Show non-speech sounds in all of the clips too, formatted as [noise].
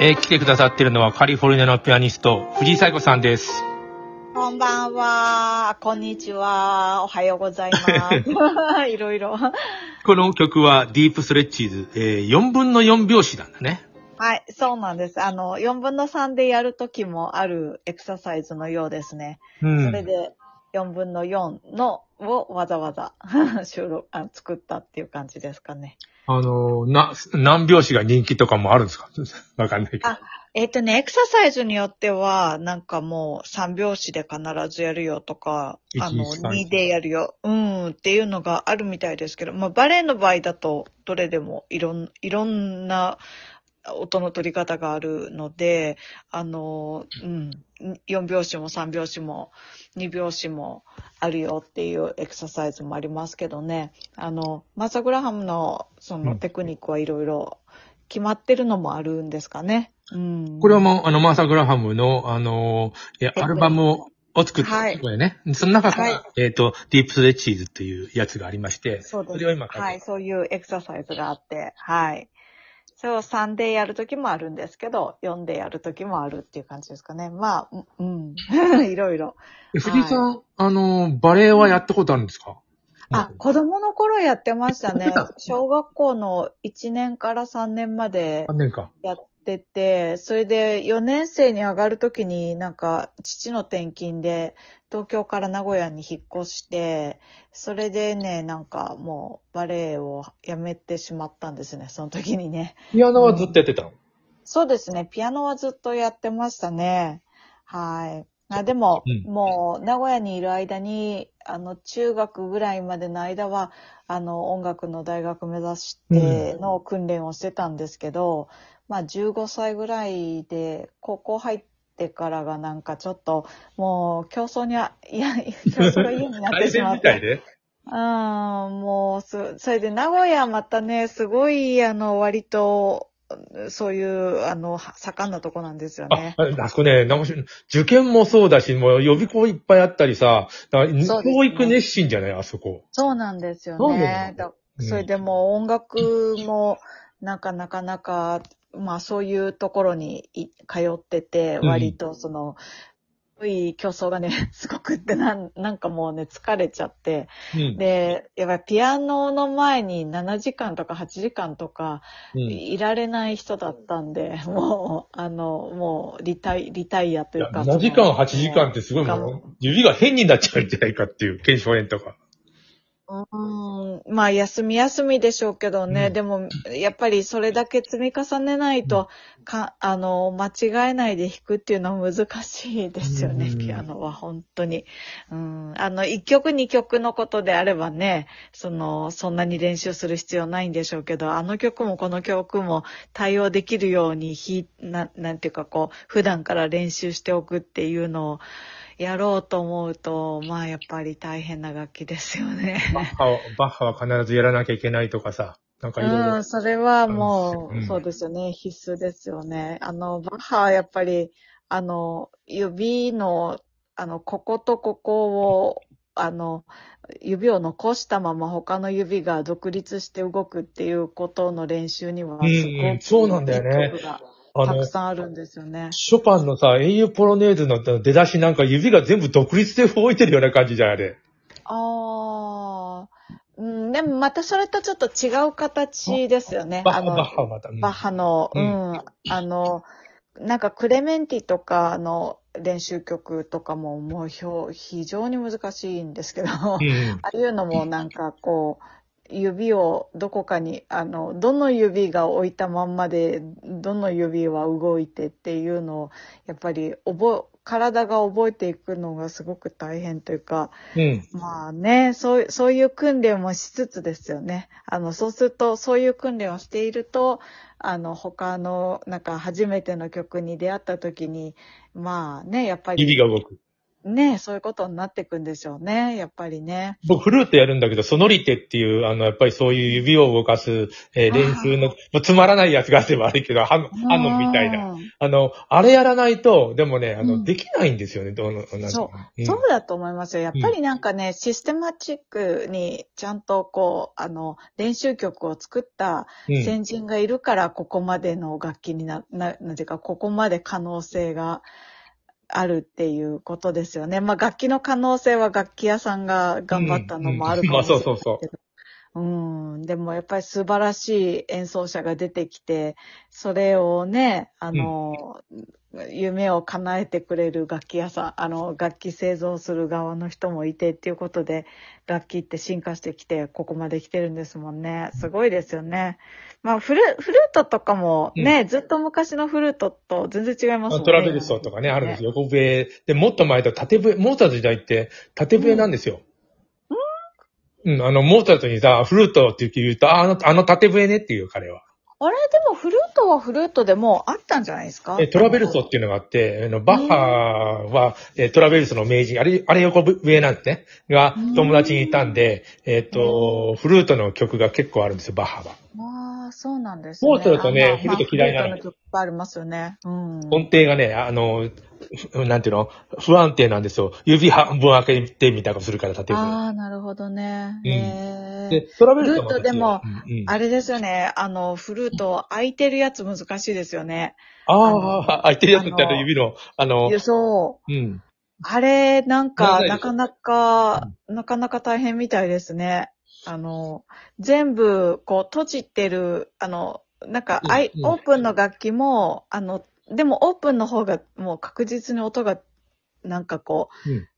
えー来てくださってるのはカリフォルニアのピアニスト、藤井彩子さんです。こんばんは。こんにちは。おはようございます。[laughs] いろいろ。この曲はディープストレッチーズ、えー4分の4拍子なんだね。はい、そうなんです。あの、4分の3でやるときもあるエクササイズのようですね。うん。それで、4分の4のをわざわざ [laughs] 収録あ作ったっていう感じですかね。あのーな、何拍子が人気とかもあるんですか？[laughs] わかんないけど。あえっ、とね、エクササイズによっては、なんかもう3拍子で必ずやるよとか、あの、1 2 3 2でやるよ、うん、っていうのがあるみたいですけど、まあ、バレエの場合だと、どれでもいろん、いろんな音の取り方があるので、あの、うん、4拍子も3拍子も2拍子もあるよっていうエクササイズもありますけどね、あの、マーサ・グラハムのそうのんテクニックはいろいろ決まってるのもあるんですかね。うん。これはもう、あの、マーサ・グラハムの、あのーええっとアルバムをを作ったはいところでね。その中から、はいえっ、と、ディープストレッチーズっていうやつがありまして、そ。れを今書いてはい、そういうエクササイズがあって、はい。それを3でやるときもあるんですけど、4でやるときもあるっていう感じですかね。まあ、うん、う [laughs] んいろいろ。え藤井さん、あのーバレエはやったことあるんですか？あ、子供の頃やってましたね。小学校の1年から3年まで3年か。やってて、それで4年生に上がるときになんか父の転勤で東京から名古屋に引っ越して、それでね、なんかもうバレエをやめてしまったんですね、その時にね。ピアノはずっとやってたの、そうですね、ピアノはずっとやってましたね。はい。あでも、うんもう名古屋にいる間に、あの、中学ぐらいまでの間は、あの、音楽の大学目指しての訓練をしてたんですけど、まあ、15歳ぐらいで、高校入ってからがなんかちょっと、もう競争にあ、いや、競争が嫌になってしまって。でうん、もう、そ、それで名古屋またね、すごい、あの、割と、そういう、あの、は盛んなとこなんですよあね。、あそこね、なんかし受験もそうだし、もう予備校いっぱいあったりさ、教育熱心じゃないあそこ。そうなんですよね。それでもう音楽も、なんかなかなか、まあそういうところにい通ってて、うん割とその、いい競争がね、[laughs] すごくってなん、なんかもうね、疲れちゃって。うん。で、やっぱりピアノの前に7時間とか8時間とか、うんいられない人だったんで、もう、あの、もう、リタイ、リタイアというか。7時間、8時間ってすごいがもう、指が変になっちゃうんじゃないかっていう、腱鞘炎とか。うーん、まあ、休み休みでしょうけどね、うん。でも、やっぱりそれだけ積み重ねないと、か、あの、間違えないで弾くっていうのは難しいですよね、うん。ピアノは、本当に。うん、あの、1曲2曲のことであればね、その、そんなに練習する必要ないんでしょうけど、あの曲もこの曲も対応できるように、ひ、な、なんていうかこう、普段から練習しておくっていうのを、やろうと思うと、まあやっぱり大変な楽器ですよね。バッハは、バッハは必ずやらなきゃいけないとかさ、なんかいろいうろん、。それはもう、うんそうですよね。必須ですよね。あの、バッハはやっぱり、あの、指の、あの、こことここを、あの、指を残したまま他の指が独立して動くっていうことの練習には、すうんごく、そうなんだよねたく、さんあるんですよね。ショパンのさ、英雄ポロネーズの出だしなんか指が全部独立で動いてるような感じじゃん、あれ。ああ、うん、でもまたそれとちょっと違う形ですよね。バッハ、あのバッハはまた。うんバッハの、ううんん、あの、なんかクレメンティとかの練習曲とかももう非常に難しいんですけど、あうん [laughs] あいうのもなんかこう、指をどこかに、あの、どの指が置いたまんまで、どの指は動いてっていうのを、やっぱり覚え、体が覚えていくのがすごく大変というか、うん。まあね、そう、そういう訓練もしつつですよね。あの、そうすると、そういう訓練をしていると、あの、他の、なんか初めての曲に出会った時に、まあね、やっぱり。指が動く。ね、そういうことになっていくんでしょうね、やっぱりね。僕、フルートやるんだけど、ソノリテっていう、あの、やっぱりそういう指を動かす、えー練習の、もうつまらないやつがあって悪いけど、ハノハノみたいな。うん。あの、あれやらないと、でもね、あの、うんできないんですよね、どうの、なんそううんそうだと思いますよ。やっぱりなんかね、システマチックにちゃんとこう、あの、練習曲を作ったうん先人がいるから、ここまでの楽器にな、な、なんていうか、ここまで可能性があるっていうことですよね。まあ楽器の可能性は楽器屋さんが頑張ったのもあるかもしれないけど。まあそうそうそうん。でもやっぱり素晴らしい演奏者が出てきて、それをね、あの、夢を叶えてくれる楽器屋さん、あの、楽器製造する側の人もいてっていうことで、楽器って進化してきて、ここまで来てるんですもんね。すごいですよね。まあ、フル、フルートとかもね、ずっと昔のフルートと全然違いますもんね。トラベルソーとかね、あるんですよ。横笛。で、もっと前だと縦笛、モーツァルト時代って縦笛なんですよ。うん、あの、モーツァルトにさ、フルートって言うと、ああの、あの縦笛ねっていう彼は。あれでもフルートはフルートでもうあったんじゃないですか？えトラベルソっていうのがあって、あのバッハは、えトラベルソの名人、あれ、あれ横笛なんですね。がうん、友達にいたんで、えっ、と、フルートの曲が結構あるんですよ、バッハは。ああ、そうなんですね。モーツァルトねルート嫌いなの曲いっぱいありますよね。うん。音程がね、あの、ふなんていうの？不安定なんですよ。指半分開けてみたいなことするから、縦笛。ああ、なるほどね。うんへでえ。、トラベルソフルートでもうんうんあれですよね。あの、フルート開いてるやつ難しいですよね。ああ、開いてるやつってああのの指の、あのそう。うん。あれ、なんか、なかなか、なかなか大変みたいですね。あの、全部、こう、閉じてる、あの、なんか、うんアイうんオープンの楽器も、あの、でもオープンの方がもう確実に音が、なんかこう、うん。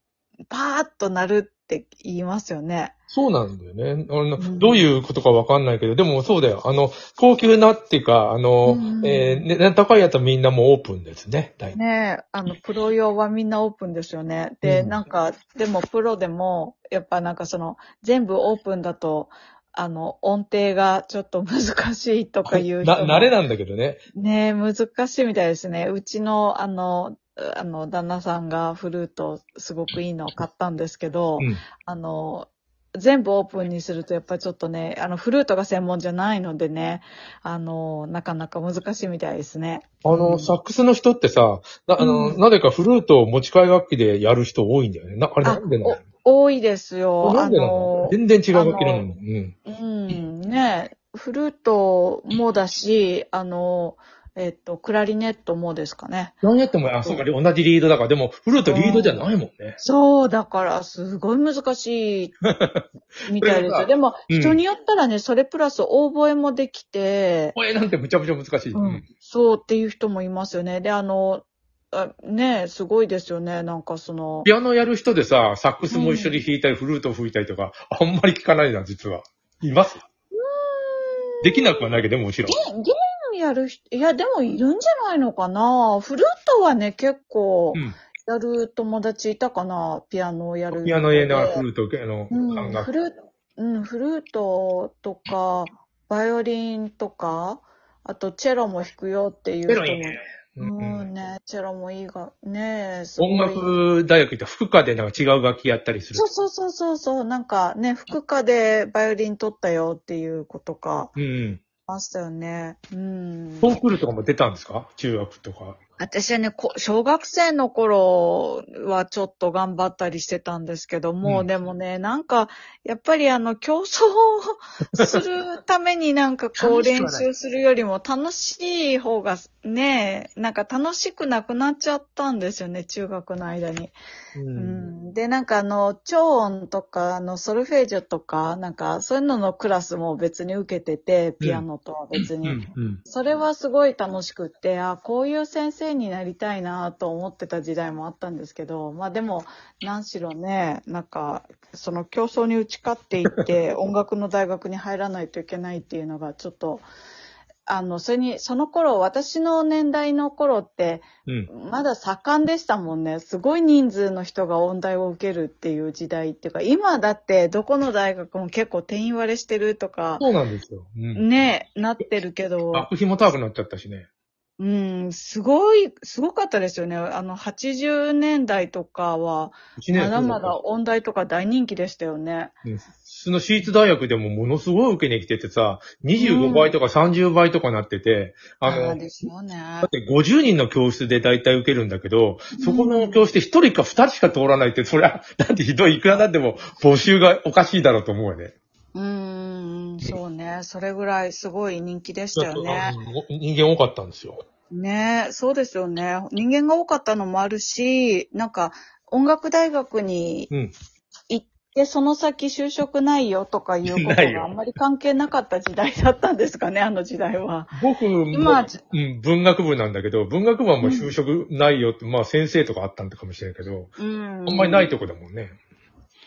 パーッと鳴るって言いますよね。そうなんだよね。あの、うんどういうことかわかんないけど、でもそうだよ。あの、高級なっていうか、あの、うんえー値段高いやつはみんなもうオープンですね。ねえ、あの、プロ用はみんなオープンですよね。で、うんなんか、でもプロでも、やっぱなんかその、全部オープンだと、あの、音程がちょっと難しいとかいう人な、も。慣れなんだけどね。ねえ、難しいみたいですね。うちの、あの、あの、旦那さんがフルートすごくいいのを買ったんですけど、うん。あの、全部オープンにするとやっぱりちょっとね、あの、フルートが専門じゃないのでね、あの、なかなか難しいみたいですね。あの、うんサックスの人ってさ、なあの、うんなぜかフルートを持ち替え楽器でやる人多いんだよね。な、あれなんでなの多いですよ。なんでなあの、の全然違う楽器なのに。うん。うん、ねフルートもだし、あの、えっと、クラリネットもですかね。何やっても、あ、そうか、同じリードだから、でも、フルートリードじゃないもんね。そう、だから、すごい難しいみたいですよ。[laughs] でも、うん人によったらね、それプラスオーボエもできて、これなんてむちゃむちゃ難しい。う。ん、そうっていう人もいますよね。で、あの、あねすごいですよね。なんかその、ピアノやる人でさ、サックスも一緒に弾いたり、フルートを吹いたりとか、あんまり聞かないな、実は。います？できなくはないけど、もちろん。やる人、いや、でもいるんじゃないのかなフルートはね、結構、うん。やる友達いたかなピアノをやる。ピアノやな、フルート、あの、うん。フルート、うん、フルートとか、バイオリンとか、あとチェロも弾くよっていう人も。チェロいいね。ううんん、ね、チェロもいいが、ね音楽大学行ったら副科でなんか違う楽器やったりするそ。うそうそうそうそう、なんかね、副科でバイオリン取ったよっていうことか、うん。ましたよね。うん。コンクールとかも出たんですか？中学とか。私はね、こ小学生の頃はちょっと頑張ったりしてたんですけども、うんでもね、なんか、やっぱりあの、競争をするためになんかこう [laughs] 練楽しくはない習するよりも楽しい方がね、なんか楽しくなくなっちゃったんですよね、中学の間に。うう。ん、で、なんかあの、超音とか、あの、ソルフェージュとか、なんかそういうののクラスも別に受けてて、ピアノとは別に。うん。うん。それはすごい楽しくって、あこういう先生になりたいなと思ってた時代もあったんですけど、まあでも、何しろね、なんか、その競争に打ち勝っていって、[laughs] 音楽の大学に入らないといけないっていうのがちょっと、あの、それに、その頃、私の年代の頃って、うん。まだ盛んでしたもんね。すごい人数の人が音大を受けるっていう時代っていうか、今だってどこの大学も結構定員割れしてるとか、そうなんですよ。うん。ね、なってるけど、学費も高くなっちゃったしね。うん、すごい、すごかったですよね。あの、80年代とかは、一年まだまだ音大とか大人気でしたよね。うん普通の私立大学でもものすごい受けに来ててさ、25倍とか30倍とかなってて、あの、あでしょうねだ。って50人の教室で大体受けるんだけど、そこの教室で1人か2人しか通らないって、そりゃ、なんてひどい、いくらなんでも募集がおかしいだろうと思うよね。うーん、そうね。それぐらいすごい人気でしたよね。あ人間多かったんですよ。ねそうですよね。人間が多かったのもあるし、なんか、音楽大学にうん。行って、その先就職ないよとかいうことがあんまり関係なかった時代だったんですかね、あの時代は。僕も、今うん、文学部なんだけど、文学部はもう就職ないよって、まあ先生とかあったんだかもしれんけど、うん。あんまりないとこだもんね。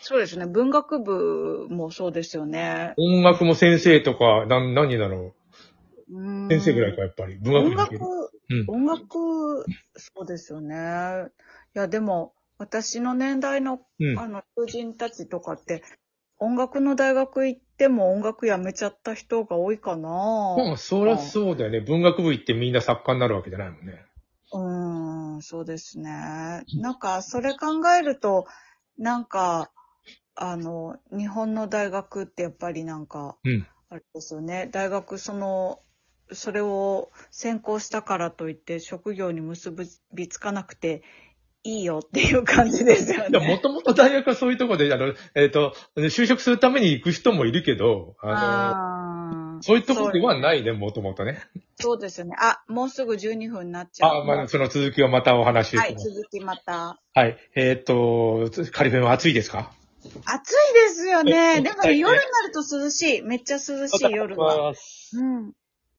そうですね。文学部もそうですよね。音楽も先生とか、なん、何だろうんう。先生ぐらいか、やっぱり。文音楽学部に行ける。、うん。音楽、そうですよね。いや、でも、私の年代の、うん。あの、友人たちとかって、音楽の大学行っても音楽やめちゃった人が多いかなまあ、そりゃそうだよね。文学部行ってみんな作家になるわけじゃないもんね。うーん、そうですね。なんか、それ考えると、なんか、あの、日本の大学ってやっぱりなんか、うん。あれですよね。大学、その、それを専攻したからといって職業に結びつかなくていいよっていう感じですよもね。ともと大学はそういうとこで、あの、えっ、と、就職するために行く人もいるけど、あの、あーそういうとこではないね、もともとね。そうですよね。あ、もうすぐ12分になっちゃう。あ、まあ、その続きをまたお話ししはい。続きまた。はい。えっ、と、カリフェンは暑いですか？暑いですよえね。えでもね、夜になると涼しい。めっちゃ涼しい夜は。うん。